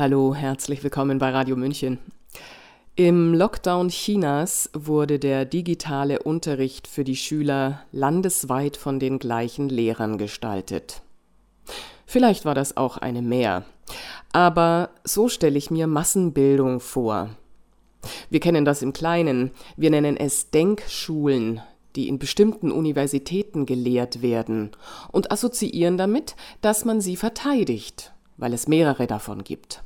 Hallo, herzlich willkommen bei Radio München. Im Lockdown Chinas wurde der digitale Unterricht für die Schüler landesweit von den gleichen Lehrern gestaltet. Vielleicht war das auch eine Mehr, aber so stelle ich mir Massenbildung vor. Wir kennen das im Kleinen, wir nennen es Denkschulen, die in bestimmten Universitäten gelehrt werden und assoziieren damit, dass man sie verteidigt, weil es mehrere davon gibt.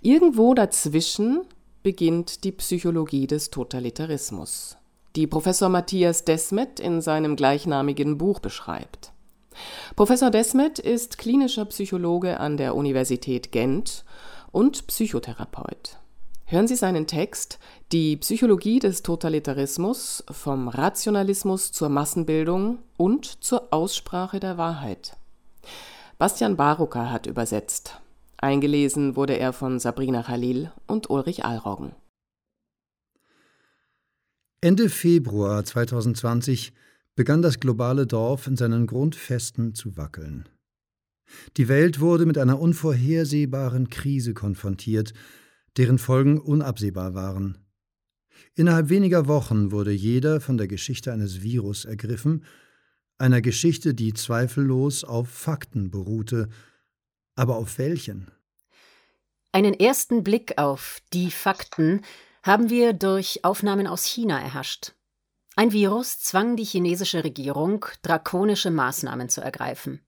Irgendwo dazwischen beginnt die Psychologie des Totalitarismus, die Professor Matthias Desmet in seinem gleichnamigen Buch beschreibt. Professor Desmet ist klinischer Psychologe an der Universität Gent und Psychotherapeut. Hören Sie seinen Text Die Psychologie des Totalitarismus vom Rationalismus zur Massenbildung und zur Aussprache der Wahrheit. Bastian Barucker hat übersetzt. Eingelesen wurde er von Sabrina Khalil und Ulrich Alroggen. Ende Februar 2020 begann das globale Dorf in seinen Grundfesten zu wackeln. Die Welt wurde mit einer unvorhersehbaren Krise konfrontiert, deren Folgen unabsehbar waren. Innerhalb weniger Wochen wurde jeder von der Geschichte eines Virus ergriffen, einer Geschichte, die zweifellos auf Fakten beruhte aber auf welchen? Einen ersten Blick auf die Fakten haben wir durch Aufnahmen aus China erhascht. Ein Virus zwang die chinesische Regierung, drakonische Maßnahmen zu ergreifen.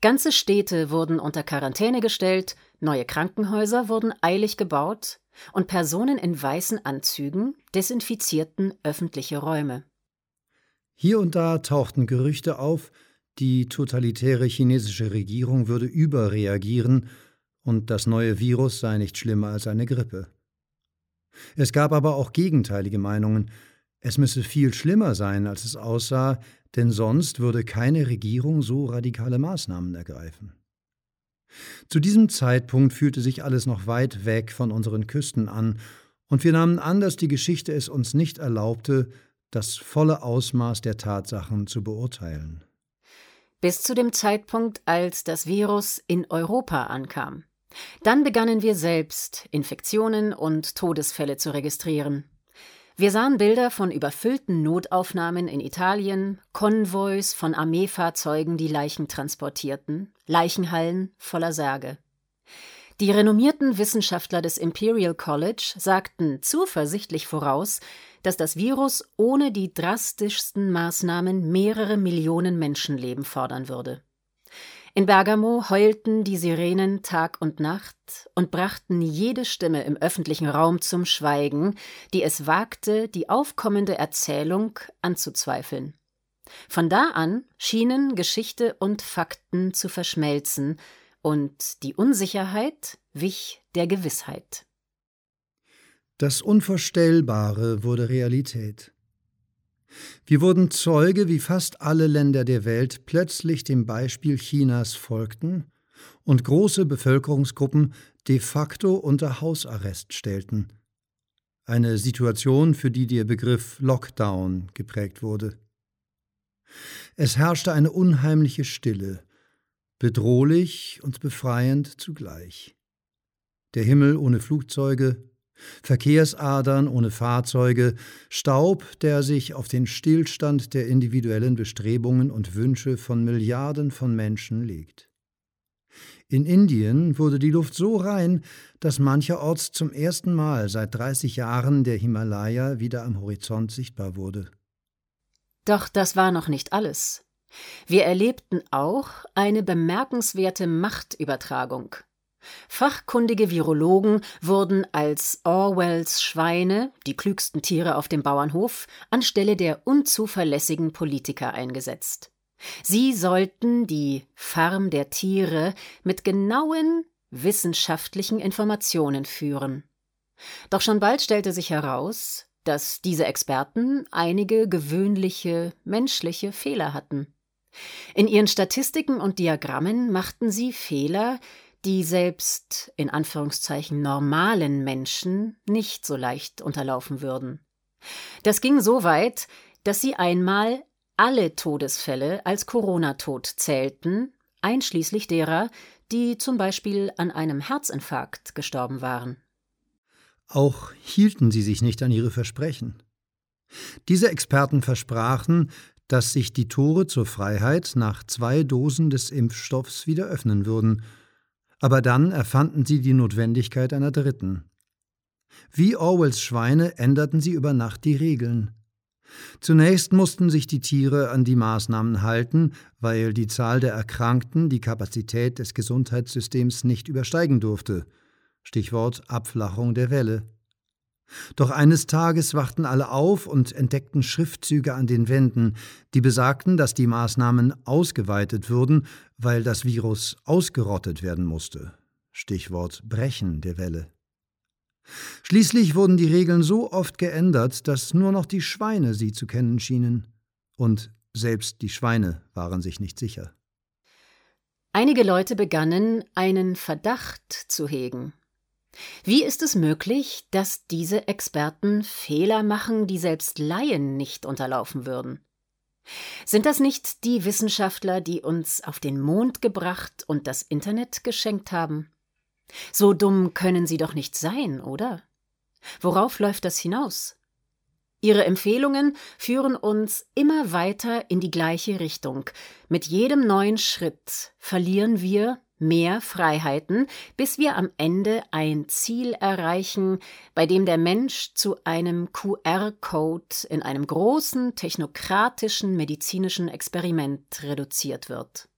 Ganze Städte wurden unter Quarantäne gestellt, neue Krankenhäuser wurden eilig gebaut und Personen in weißen Anzügen desinfizierten öffentliche Räume. Hier und da tauchten Gerüchte auf, die totalitäre chinesische Regierung würde überreagieren und das neue Virus sei nicht schlimmer als eine Grippe. Es gab aber auch gegenteilige Meinungen. Es müsse viel schlimmer sein, als es aussah, denn sonst würde keine Regierung so radikale Maßnahmen ergreifen. Zu diesem Zeitpunkt fühlte sich alles noch weit weg von unseren Küsten an, und wir nahmen an, dass die Geschichte es uns nicht erlaubte, das volle Ausmaß der Tatsachen zu beurteilen bis zu dem Zeitpunkt, als das Virus in Europa ankam. Dann begannen wir selbst Infektionen und Todesfälle zu registrieren. Wir sahen Bilder von überfüllten Notaufnahmen in Italien, Konvois von Armeefahrzeugen, die Leichen transportierten, Leichenhallen voller Särge. Die renommierten Wissenschaftler des Imperial College sagten zuversichtlich voraus, dass das Virus ohne die drastischsten Maßnahmen mehrere Millionen Menschenleben fordern würde. In Bergamo heulten die Sirenen Tag und Nacht und brachten jede Stimme im öffentlichen Raum zum Schweigen, die es wagte, die aufkommende Erzählung anzuzweifeln. Von da an schienen Geschichte und Fakten zu verschmelzen, und die Unsicherheit wich der Gewissheit. Das Unvorstellbare wurde Realität. Wir wurden Zeuge, wie fast alle Länder der Welt plötzlich dem Beispiel Chinas folgten und große Bevölkerungsgruppen de facto unter Hausarrest stellten. Eine Situation, für die der Begriff Lockdown geprägt wurde. Es herrschte eine unheimliche Stille, bedrohlich und befreiend zugleich. Der Himmel ohne Flugzeuge, Verkehrsadern ohne Fahrzeuge, Staub, der sich auf den Stillstand der individuellen Bestrebungen und Wünsche von Milliarden von Menschen legt. In Indien wurde die Luft so rein, dass mancherorts zum ersten Mal seit 30 Jahren der Himalaya wieder am Horizont sichtbar wurde. Doch das war noch nicht alles. Wir erlebten auch eine bemerkenswerte Machtübertragung. Fachkundige Virologen wurden als Orwells Schweine, die klügsten Tiere auf dem Bauernhof, anstelle der unzuverlässigen Politiker eingesetzt. Sie sollten die Farm der Tiere mit genauen wissenschaftlichen Informationen führen. Doch schon bald stellte sich heraus, dass diese Experten einige gewöhnliche menschliche Fehler hatten. In ihren Statistiken und Diagrammen machten sie Fehler, die selbst in Anführungszeichen normalen Menschen nicht so leicht unterlaufen würden. Das ging so weit, dass sie einmal alle Todesfälle als Corona-Tod zählten, einschließlich derer, die zum Beispiel an einem Herzinfarkt gestorben waren. Auch hielten sie sich nicht an ihre Versprechen. Diese Experten versprachen, dass sich die Tore zur Freiheit nach zwei Dosen des Impfstoffs wieder öffnen würden, aber dann erfanden sie die Notwendigkeit einer dritten. Wie Orwells Schweine änderten sie über Nacht die Regeln. Zunächst mussten sich die Tiere an die Maßnahmen halten, weil die Zahl der Erkrankten die Kapazität des Gesundheitssystems nicht übersteigen durfte. Stichwort Abflachung der Welle. Doch eines Tages wachten alle auf und entdeckten Schriftzüge an den Wänden, die besagten, dass die Maßnahmen ausgeweitet würden, weil das Virus ausgerottet werden musste. Stichwort Brechen der Welle. Schließlich wurden die Regeln so oft geändert, dass nur noch die Schweine sie zu kennen schienen. Und selbst die Schweine waren sich nicht sicher. Einige Leute begannen, einen Verdacht zu hegen. Wie ist es möglich, dass diese Experten Fehler machen, die selbst Laien nicht unterlaufen würden? Sind das nicht die Wissenschaftler, die uns auf den Mond gebracht und das Internet geschenkt haben? So dumm können sie doch nicht sein, oder? Worauf läuft das hinaus? Ihre Empfehlungen führen uns immer weiter in die gleiche Richtung. Mit jedem neuen Schritt verlieren wir mehr Freiheiten, bis wir am Ende ein Ziel erreichen, bei dem der Mensch zu einem QR-Code in einem großen technokratischen medizinischen Experiment reduziert wird.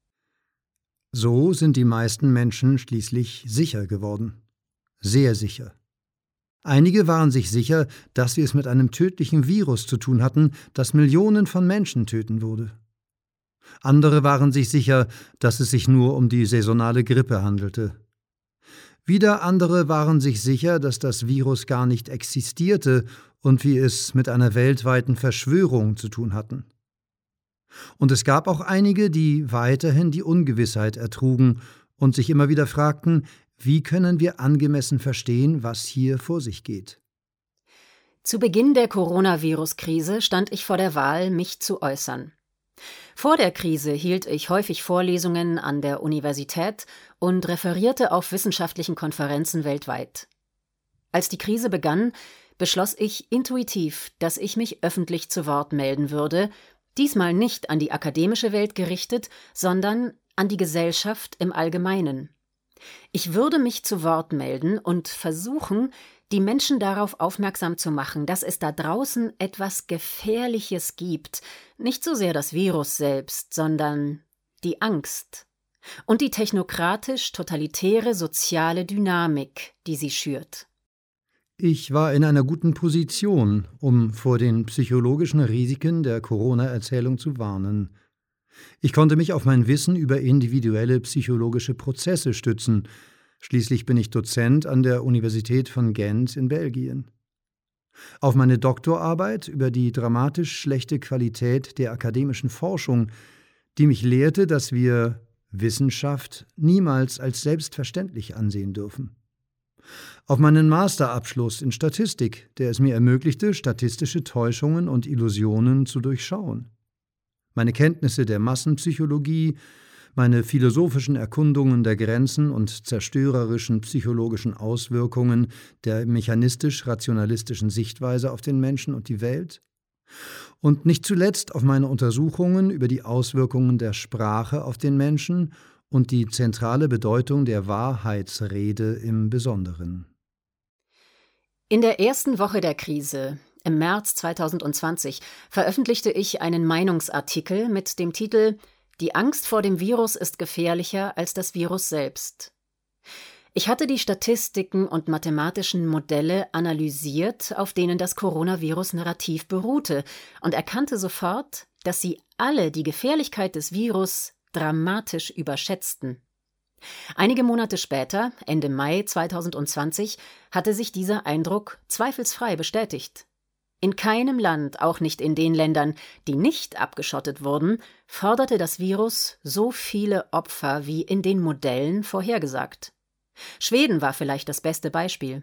So sind die meisten Menschen schließlich sicher geworden. Sehr sicher. Einige waren sich sicher, dass wir es mit einem tödlichen Virus zu tun hatten, das Millionen von Menschen töten würde. Andere waren sich sicher, dass es sich nur um die saisonale Grippe handelte. Wieder andere waren sich sicher, dass das Virus gar nicht existierte und wir es mit einer weltweiten Verschwörung zu tun hatten. Und es gab auch einige, die weiterhin die Ungewissheit ertrugen und sich immer wieder fragten, wie können wir angemessen verstehen, was hier vor sich geht. Zu Beginn der Coronavirus-Krise stand ich vor der Wahl, mich zu äußern. Vor der Krise hielt ich häufig Vorlesungen an der Universität und referierte auf wissenschaftlichen Konferenzen weltweit. Als die Krise begann, beschloss ich intuitiv, dass ich mich öffentlich zu Wort melden würde, diesmal nicht an die akademische Welt gerichtet, sondern an die Gesellschaft im Allgemeinen. Ich würde mich zu Wort melden und versuchen, die Menschen darauf aufmerksam zu machen, dass es da draußen etwas Gefährliches gibt, nicht so sehr das Virus selbst, sondern die Angst und die technokratisch-totalitäre soziale Dynamik, die sie schürt. Ich war in einer guten Position, um vor den psychologischen Risiken der Corona-Erzählung zu warnen. Ich konnte mich auf mein Wissen über individuelle psychologische Prozesse stützen, Schließlich bin ich Dozent an der Universität von Gent in Belgien. Auf meine Doktorarbeit über die dramatisch schlechte Qualität der akademischen Forschung, die mich lehrte, dass wir Wissenschaft niemals als selbstverständlich ansehen dürfen. Auf meinen Masterabschluss in Statistik, der es mir ermöglichte, statistische Täuschungen und Illusionen zu durchschauen. Meine Kenntnisse der Massenpsychologie, meine philosophischen Erkundungen der Grenzen und zerstörerischen psychologischen Auswirkungen der mechanistisch-rationalistischen Sichtweise auf den Menschen und die Welt, und nicht zuletzt auf meine Untersuchungen über die Auswirkungen der Sprache auf den Menschen und die zentrale Bedeutung der Wahrheitsrede im Besonderen. In der ersten Woche der Krise, im März 2020, veröffentlichte ich einen Meinungsartikel mit dem Titel die Angst vor dem Virus ist gefährlicher als das Virus selbst. Ich hatte die Statistiken und mathematischen Modelle analysiert, auf denen das Coronavirus-Narrativ beruhte, und erkannte sofort, dass sie alle die Gefährlichkeit des Virus dramatisch überschätzten. Einige Monate später, Ende Mai 2020, hatte sich dieser Eindruck zweifelsfrei bestätigt. In keinem Land, auch nicht in den Ländern, die nicht abgeschottet wurden, forderte das Virus so viele Opfer wie in den Modellen vorhergesagt. Schweden war vielleicht das beste Beispiel.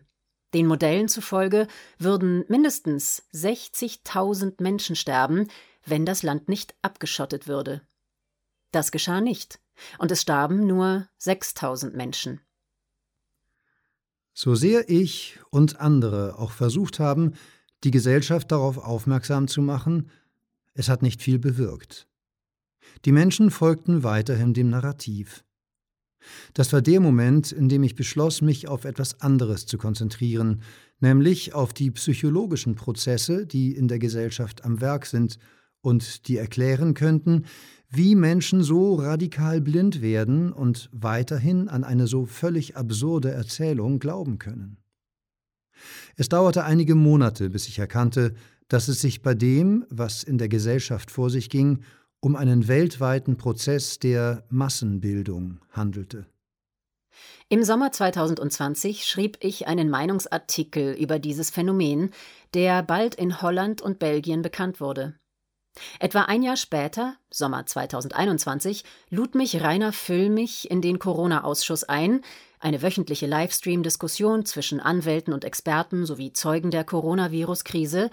Den Modellen zufolge würden mindestens 60.000 Menschen sterben, wenn das Land nicht abgeschottet würde. Das geschah nicht. Und es starben nur 6000 Menschen. So sehr ich und andere auch versucht haben, die Gesellschaft darauf aufmerksam zu machen, es hat nicht viel bewirkt. Die Menschen folgten weiterhin dem Narrativ. Das war der Moment, in dem ich beschloss, mich auf etwas anderes zu konzentrieren, nämlich auf die psychologischen Prozesse, die in der Gesellschaft am Werk sind und die erklären könnten, wie Menschen so radikal blind werden und weiterhin an eine so völlig absurde Erzählung glauben können. Es dauerte einige Monate, bis ich erkannte, dass es sich bei dem, was in der Gesellschaft vor sich ging, um einen weltweiten Prozess der Massenbildung handelte. Im Sommer 2020 schrieb ich einen Meinungsartikel über dieses Phänomen, der bald in Holland und Belgien bekannt wurde. Etwa ein Jahr später, Sommer 2021, lud mich Rainer Füllmich in den Corona-Ausschuss ein, eine wöchentliche Livestream-Diskussion zwischen Anwälten und Experten sowie Zeugen der Coronavirus-Krise,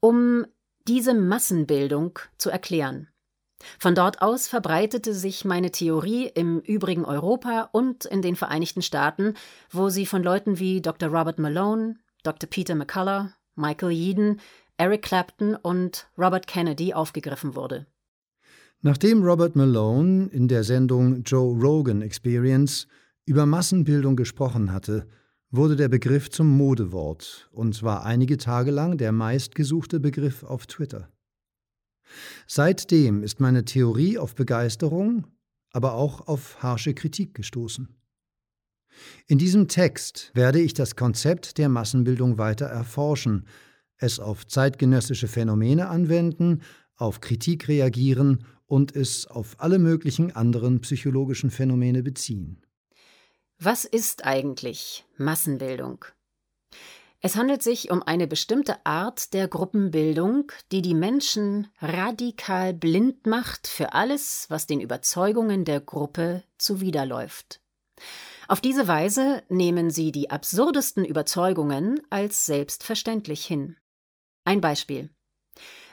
um diese Massenbildung zu erklären. Von dort aus verbreitete sich meine Theorie im übrigen Europa und in den Vereinigten Staaten, wo sie von Leuten wie Dr. Robert Malone, Dr. Peter McCullough, Michael Yeadon, Eric Clapton und Robert Kennedy aufgegriffen wurde. Nachdem Robert Malone in der Sendung Joe Rogan Experience über Massenbildung gesprochen hatte, wurde der Begriff zum Modewort und war einige Tage lang der meistgesuchte Begriff auf Twitter. Seitdem ist meine Theorie auf Begeisterung, aber auch auf harsche Kritik gestoßen. In diesem Text werde ich das Konzept der Massenbildung weiter erforschen, es auf zeitgenössische Phänomene anwenden, auf Kritik reagieren und es auf alle möglichen anderen psychologischen Phänomene beziehen. Was ist eigentlich Massenbildung? Es handelt sich um eine bestimmte Art der Gruppenbildung, die die Menschen radikal blind macht für alles, was den Überzeugungen der Gruppe zuwiderläuft. Auf diese Weise nehmen sie die absurdesten Überzeugungen als selbstverständlich hin. Ein Beispiel.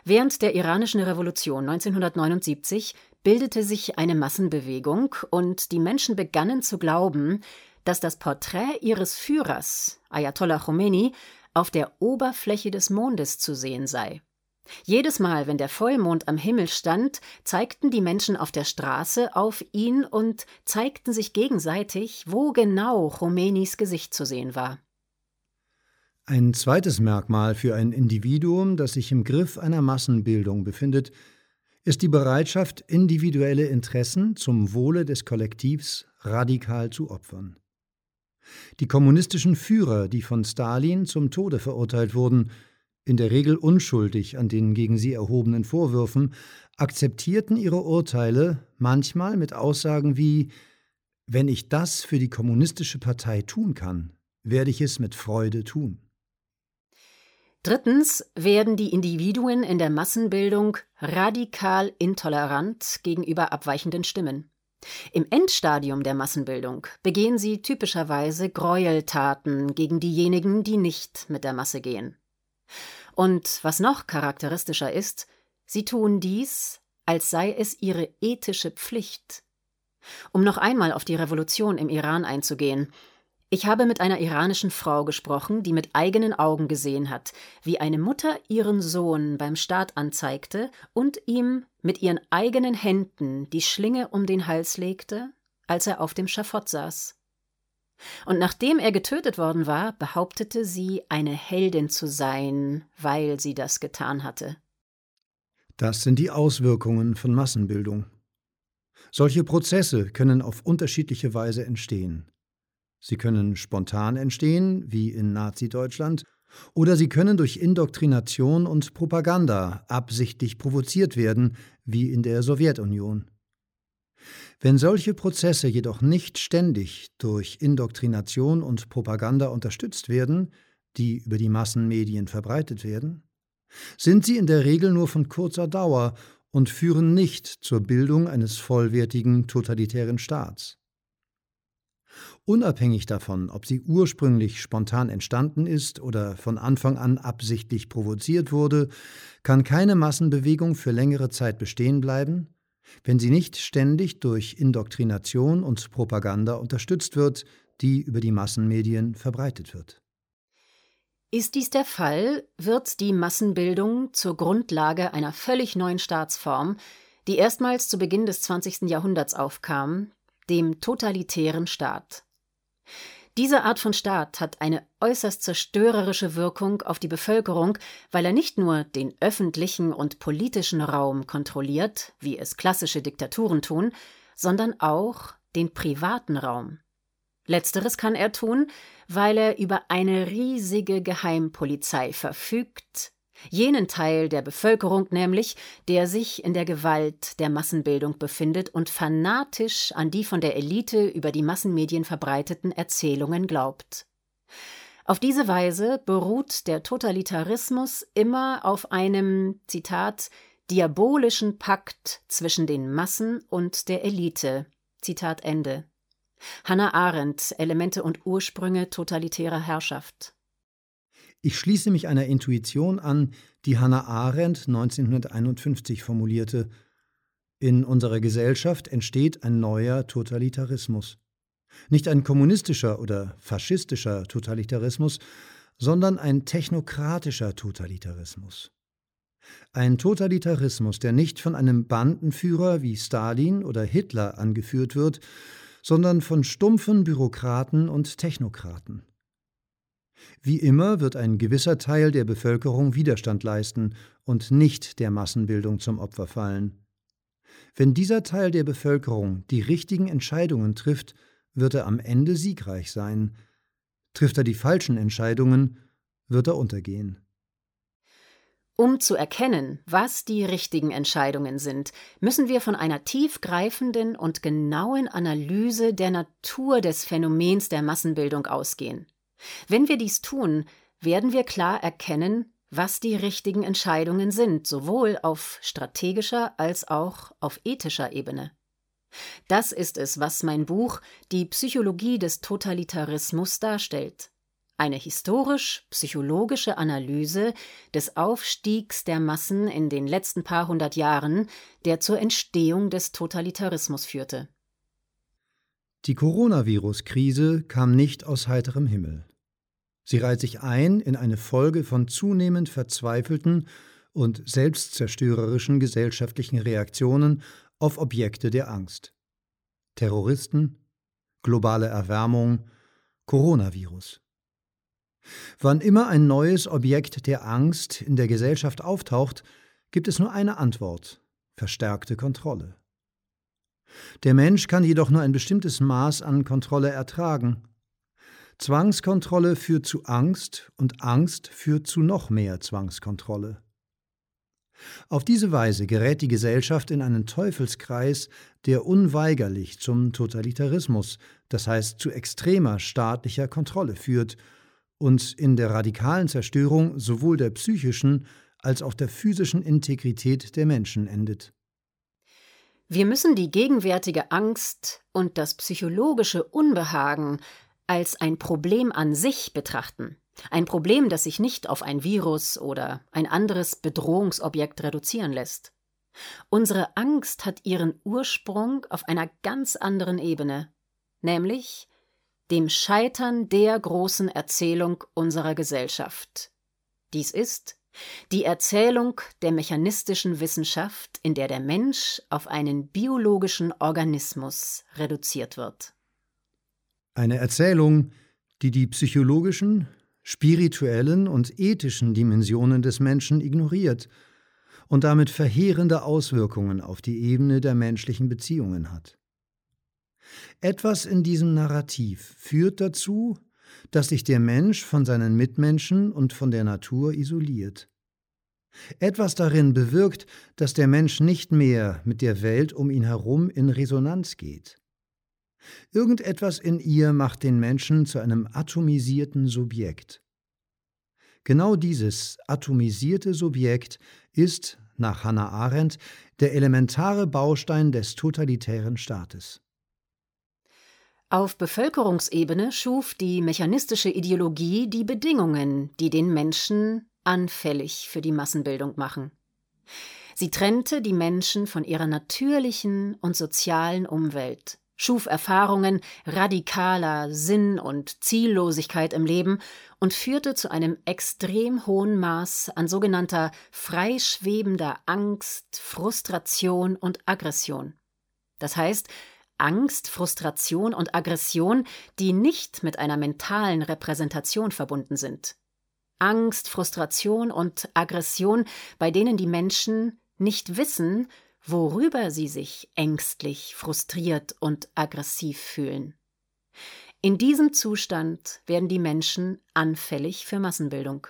Während der iranischen Revolution 1979 bildete sich eine Massenbewegung und die Menschen begannen zu glauben, dass das Porträt ihres Führers, Ayatollah Khomeini, auf der Oberfläche des Mondes zu sehen sei. Jedes Mal, wenn der Vollmond am Himmel stand, zeigten die Menschen auf der Straße auf ihn und zeigten sich gegenseitig, wo genau Khomeinis Gesicht zu sehen war. Ein zweites Merkmal für ein Individuum, das sich im Griff einer Massenbildung befindet, ist die Bereitschaft, individuelle Interessen zum Wohle des Kollektivs radikal zu opfern. Die kommunistischen Führer, die von Stalin zum Tode verurteilt wurden, in der Regel unschuldig an den gegen sie erhobenen Vorwürfen, akzeptierten ihre Urteile manchmal mit Aussagen wie Wenn ich das für die kommunistische Partei tun kann, werde ich es mit Freude tun. Drittens werden die Individuen in der Massenbildung radikal intolerant gegenüber abweichenden Stimmen. Im Endstadium der Massenbildung begehen sie typischerweise Gräueltaten gegen diejenigen, die nicht mit der Masse gehen. Und was noch charakteristischer ist, sie tun dies, als sei es ihre ethische Pflicht. Um noch einmal auf die Revolution im Iran einzugehen, ich habe mit einer iranischen Frau gesprochen, die mit eigenen Augen gesehen hat, wie eine Mutter ihren Sohn beim Staat anzeigte und ihm mit ihren eigenen Händen die Schlinge um den Hals legte, als er auf dem Schafott saß. Und nachdem er getötet worden war, behauptete sie, eine Heldin zu sein, weil sie das getan hatte. Das sind die Auswirkungen von Massenbildung. Solche Prozesse können auf unterschiedliche Weise entstehen. Sie können spontan entstehen, wie in Nazi-Deutschland, oder sie können durch Indoktrination und Propaganda absichtlich provoziert werden, wie in der Sowjetunion. Wenn solche Prozesse jedoch nicht ständig durch Indoktrination und Propaganda unterstützt werden, die über die Massenmedien verbreitet werden, sind sie in der Regel nur von kurzer Dauer und führen nicht zur Bildung eines vollwertigen totalitären Staats. Unabhängig davon, ob sie ursprünglich spontan entstanden ist oder von Anfang an absichtlich provoziert wurde, kann keine Massenbewegung für längere Zeit bestehen bleiben, wenn sie nicht ständig durch Indoktrination und Propaganda unterstützt wird, die über die Massenmedien verbreitet wird. Ist dies der Fall, wird die Massenbildung zur Grundlage einer völlig neuen Staatsform, die erstmals zu Beginn des 20. Jahrhunderts aufkam, dem totalitären Staat. Diese Art von Staat hat eine äußerst zerstörerische Wirkung auf die Bevölkerung, weil er nicht nur den öffentlichen und politischen Raum kontrolliert, wie es klassische Diktaturen tun, sondern auch den privaten Raum. Letzteres kann er tun, weil er über eine riesige Geheimpolizei verfügt, jenen Teil der Bevölkerung nämlich, der sich in der Gewalt der Massenbildung befindet und fanatisch an die von der Elite über die Massenmedien verbreiteten Erzählungen glaubt. Auf diese Weise beruht der Totalitarismus immer auf einem, Zitat, diabolischen Pakt zwischen den Massen und der Elite. Zitat Ende. Hannah Arendt, Elemente und Ursprünge totalitärer Herrschaft. Ich schließe mich einer Intuition an, die Hannah Arendt 1951 formulierte. In unserer Gesellschaft entsteht ein neuer Totalitarismus. Nicht ein kommunistischer oder faschistischer Totalitarismus, sondern ein technokratischer Totalitarismus. Ein Totalitarismus, der nicht von einem Bandenführer wie Stalin oder Hitler angeführt wird, sondern von stumpfen Bürokraten und Technokraten. Wie immer wird ein gewisser Teil der Bevölkerung Widerstand leisten und nicht der Massenbildung zum Opfer fallen. Wenn dieser Teil der Bevölkerung die richtigen Entscheidungen trifft, wird er am Ende siegreich sein. Trifft er die falschen Entscheidungen, wird er untergehen. Um zu erkennen, was die richtigen Entscheidungen sind, müssen wir von einer tiefgreifenden und genauen Analyse der Natur des Phänomens der Massenbildung ausgehen. Wenn wir dies tun, werden wir klar erkennen, was die richtigen Entscheidungen sind, sowohl auf strategischer als auch auf ethischer Ebene. Das ist es, was mein Buch Die Psychologie des Totalitarismus darstellt eine historisch-psychologische Analyse des Aufstiegs der Massen in den letzten paar hundert Jahren, der zur Entstehung des Totalitarismus führte. Die Coronavirus-Krise kam nicht aus heiterem Himmel. Sie reiht sich ein in eine Folge von zunehmend verzweifelten und selbstzerstörerischen gesellschaftlichen Reaktionen auf Objekte der Angst. Terroristen, globale Erwärmung, Coronavirus. Wann immer ein neues Objekt der Angst in der Gesellschaft auftaucht, gibt es nur eine Antwort verstärkte Kontrolle. Der Mensch kann jedoch nur ein bestimmtes Maß an Kontrolle ertragen. Zwangskontrolle führt zu Angst und Angst führt zu noch mehr Zwangskontrolle. Auf diese Weise gerät die Gesellschaft in einen Teufelskreis, der unweigerlich zum Totalitarismus, das heißt zu extremer staatlicher Kontrolle führt und in der radikalen Zerstörung sowohl der psychischen als auch der physischen Integrität der Menschen endet. Wir müssen die gegenwärtige Angst und das psychologische Unbehagen als ein Problem an sich betrachten. Ein Problem, das sich nicht auf ein Virus oder ein anderes Bedrohungsobjekt reduzieren lässt. Unsere Angst hat ihren Ursprung auf einer ganz anderen Ebene, nämlich dem Scheitern der großen Erzählung unserer Gesellschaft. Dies ist die Erzählung der mechanistischen Wissenschaft, in der der Mensch auf einen biologischen Organismus reduziert wird. Eine Erzählung, die die psychologischen, spirituellen und ethischen Dimensionen des Menschen ignoriert und damit verheerende Auswirkungen auf die Ebene der menschlichen Beziehungen hat. Etwas in diesem Narrativ führt dazu, dass sich der Mensch von seinen Mitmenschen und von der Natur isoliert. Etwas darin bewirkt, dass der Mensch nicht mehr mit der Welt um ihn herum in Resonanz geht. Irgendetwas in ihr macht den Menschen zu einem atomisierten Subjekt. Genau dieses atomisierte Subjekt ist, nach Hannah Arendt, der elementare Baustein des totalitären Staates. Auf Bevölkerungsebene schuf die mechanistische Ideologie die Bedingungen, die den Menschen anfällig für die Massenbildung machen. Sie trennte die Menschen von ihrer natürlichen und sozialen Umwelt, schuf Erfahrungen radikaler Sinn und Ziellosigkeit im Leben und führte zu einem extrem hohen Maß an sogenannter freischwebender Angst, Frustration und Aggression. Das heißt, Angst, Frustration und Aggression, die nicht mit einer mentalen Repräsentation verbunden sind. Angst, Frustration und Aggression, bei denen die Menschen nicht wissen, worüber sie sich ängstlich, frustriert und aggressiv fühlen. In diesem Zustand werden die Menschen anfällig für Massenbildung.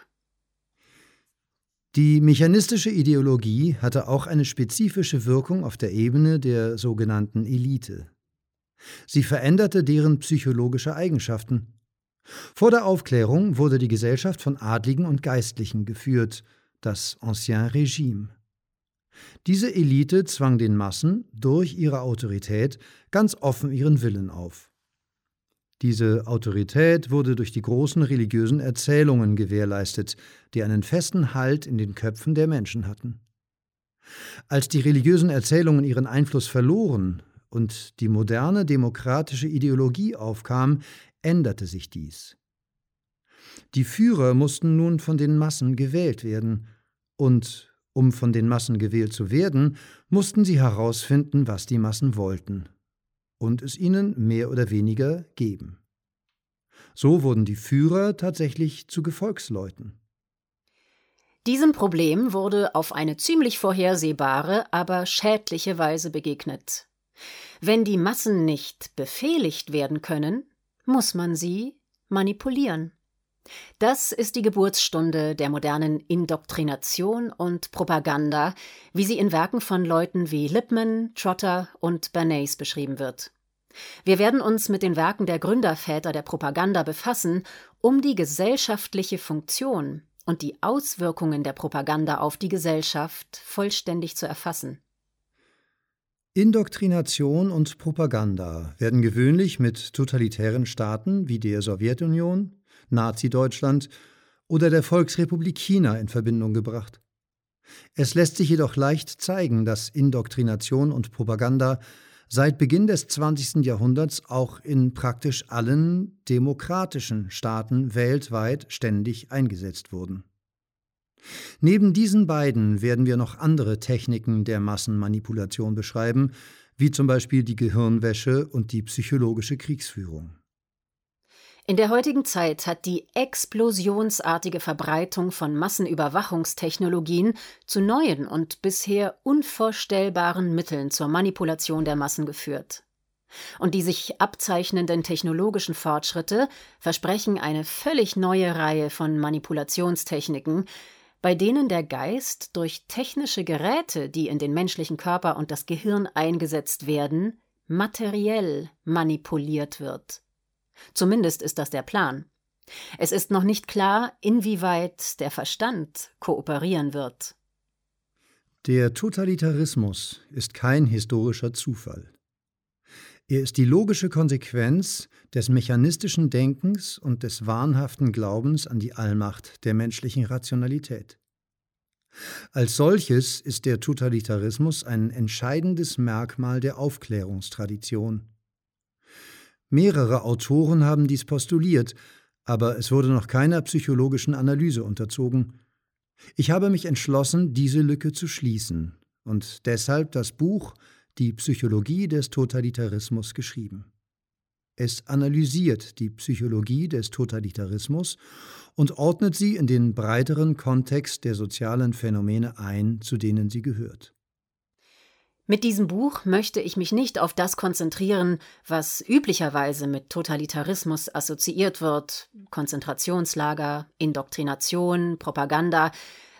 Die mechanistische Ideologie hatte auch eine spezifische Wirkung auf der Ebene der sogenannten Elite. Sie veränderte deren psychologische Eigenschaften. Vor der Aufklärung wurde die Gesellschaft von Adligen und Geistlichen geführt, das Ancien Regime. Diese Elite zwang den Massen durch ihre Autorität ganz offen ihren Willen auf. Diese Autorität wurde durch die großen religiösen Erzählungen gewährleistet, die einen festen Halt in den Köpfen der Menschen hatten. Als die religiösen Erzählungen ihren Einfluss verloren und die moderne demokratische Ideologie aufkam, änderte sich dies. Die Führer mussten nun von den Massen gewählt werden, und um von den Massen gewählt zu werden, mussten sie herausfinden, was die Massen wollten, und es ihnen mehr oder weniger geben. So wurden die Führer tatsächlich zu Gefolgsleuten. Diesem Problem wurde auf eine ziemlich vorhersehbare, aber schädliche Weise begegnet. Wenn die Massen nicht befehligt werden können, muss man sie manipulieren. Das ist die Geburtsstunde der modernen Indoktrination und Propaganda, wie sie in Werken von Leuten wie Lippmann, Trotter und Bernays beschrieben wird. Wir werden uns mit den Werken der Gründerväter der Propaganda befassen, um die gesellschaftliche Funktion und die Auswirkungen der Propaganda auf die Gesellschaft vollständig zu erfassen. Indoktrination und Propaganda werden gewöhnlich mit totalitären Staaten wie der Sowjetunion, Nazi-Deutschland oder der Volksrepublik China in Verbindung gebracht. Es lässt sich jedoch leicht zeigen, dass Indoktrination und Propaganda seit Beginn des 20. Jahrhunderts auch in praktisch allen demokratischen Staaten weltweit ständig eingesetzt wurden. Neben diesen beiden werden wir noch andere Techniken der Massenmanipulation beschreiben, wie zum Beispiel die Gehirnwäsche und die psychologische Kriegsführung. In der heutigen Zeit hat die explosionsartige Verbreitung von Massenüberwachungstechnologien zu neuen und bisher unvorstellbaren Mitteln zur Manipulation der Massen geführt. Und die sich abzeichnenden technologischen Fortschritte versprechen eine völlig neue Reihe von Manipulationstechniken, bei denen der Geist durch technische Geräte, die in den menschlichen Körper und das Gehirn eingesetzt werden, materiell manipuliert wird. Zumindest ist das der Plan. Es ist noch nicht klar, inwieweit der Verstand kooperieren wird. Der Totalitarismus ist kein historischer Zufall. Er ist die logische Konsequenz des mechanistischen Denkens und des wahnhaften Glaubens an die Allmacht der menschlichen Rationalität. Als solches ist der Totalitarismus ein entscheidendes Merkmal der Aufklärungstradition. Mehrere Autoren haben dies postuliert, aber es wurde noch keiner psychologischen Analyse unterzogen. Ich habe mich entschlossen, diese Lücke zu schließen und deshalb das Buch Die Psychologie des Totalitarismus geschrieben. Es analysiert die Psychologie des Totalitarismus und ordnet sie in den breiteren Kontext der sozialen Phänomene ein, zu denen sie gehört. Mit diesem Buch möchte ich mich nicht auf das konzentrieren, was üblicherweise mit Totalitarismus assoziiert wird Konzentrationslager, Indoktrination, Propaganda,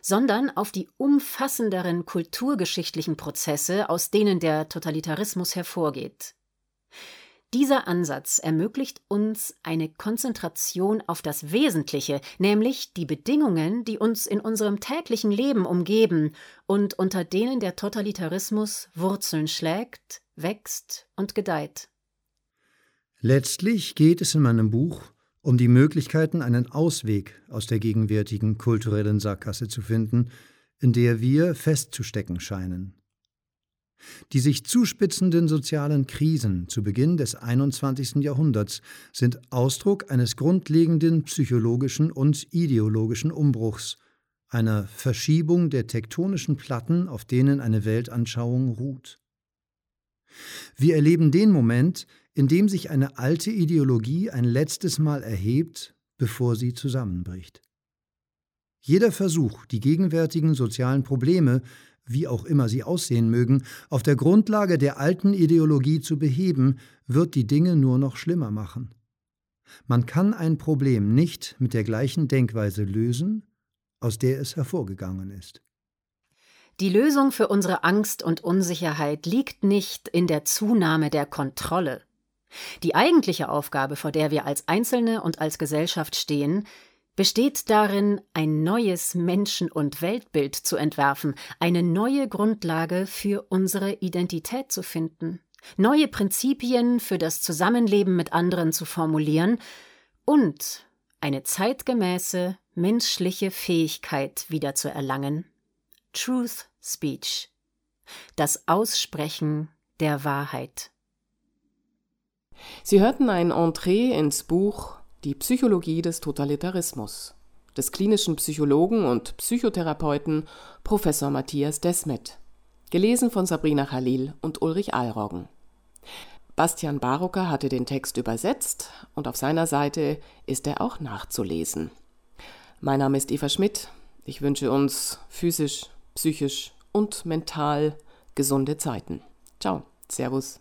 sondern auf die umfassenderen kulturgeschichtlichen Prozesse, aus denen der Totalitarismus hervorgeht. Dieser Ansatz ermöglicht uns eine Konzentration auf das Wesentliche, nämlich die Bedingungen, die uns in unserem täglichen Leben umgeben und unter denen der Totalitarismus Wurzeln schlägt, wächst und gedeiht. Letztlich geht es in meinem Buch um die Möglichkeiten, einen Ausweg aus der gegenwärtigen kulturellen Sackgasse zu finden, in der wir festzustecken scheinen. Die sich zuspitzenden sozialen Krisen zu Beginn des 21. Jahrhunderts sind Ausdruck eines grundlegenden psychologischen und ideologischen Umbruchs, einer Verschiebung der tektonischen Platten, auf denen eine Weltanschauung ruht. Wir erleben den Moment, in dem sich eine alte Ideologie ein letztes Mal erhebt, bevor sie zusammenbricht. Jeder Versuch, die gegenwärtigen sozialen Probleme, wie auch immer sie aussehen mögen, auf der Grundlage der alten Ideologie zu beheben, wird die Dinge nur noch schlimmer machen. Man kann ein Problem nicht mit der gleichen Denkweise lösen, aus der es hervorgegangen ist. Die Lösung für unsere Angst und Unsicherheit liegt nicht in der Zunahme der Kontrolle. Die eigentliche Aufgabe, vor der wir als Einzelne und als Gesellschaft stehen, besteht darin, ein neues Menschen- und Weltbild zu entwerfen, eine neue Grundlage für unsere Identität zu finden, neue Prinzipien für das Zusammenleben mit anderen zu formulieren und eine zeitgemäße menschliche Fähigkeit wiederzuerlangen. Truth Speech. Das Aussprechen der Wahrheit. Sie hörten ein Entree ins Buch Die Psychologie des Totalitarismus des klinischen Psychologen und Psychotherapeuten Professor Matthias Desmet, gelesen von Sabrina Khalil und Ulrich Alroggen. Bastian Barocker hatte den Text übersetzt und auf seiner Seite ist er auch nachzulesen. Mein Name ist Eva Schmidt. Ich wünsche uns physisch, psychisch und mental gesunde Zeiten. Ciao, Servus.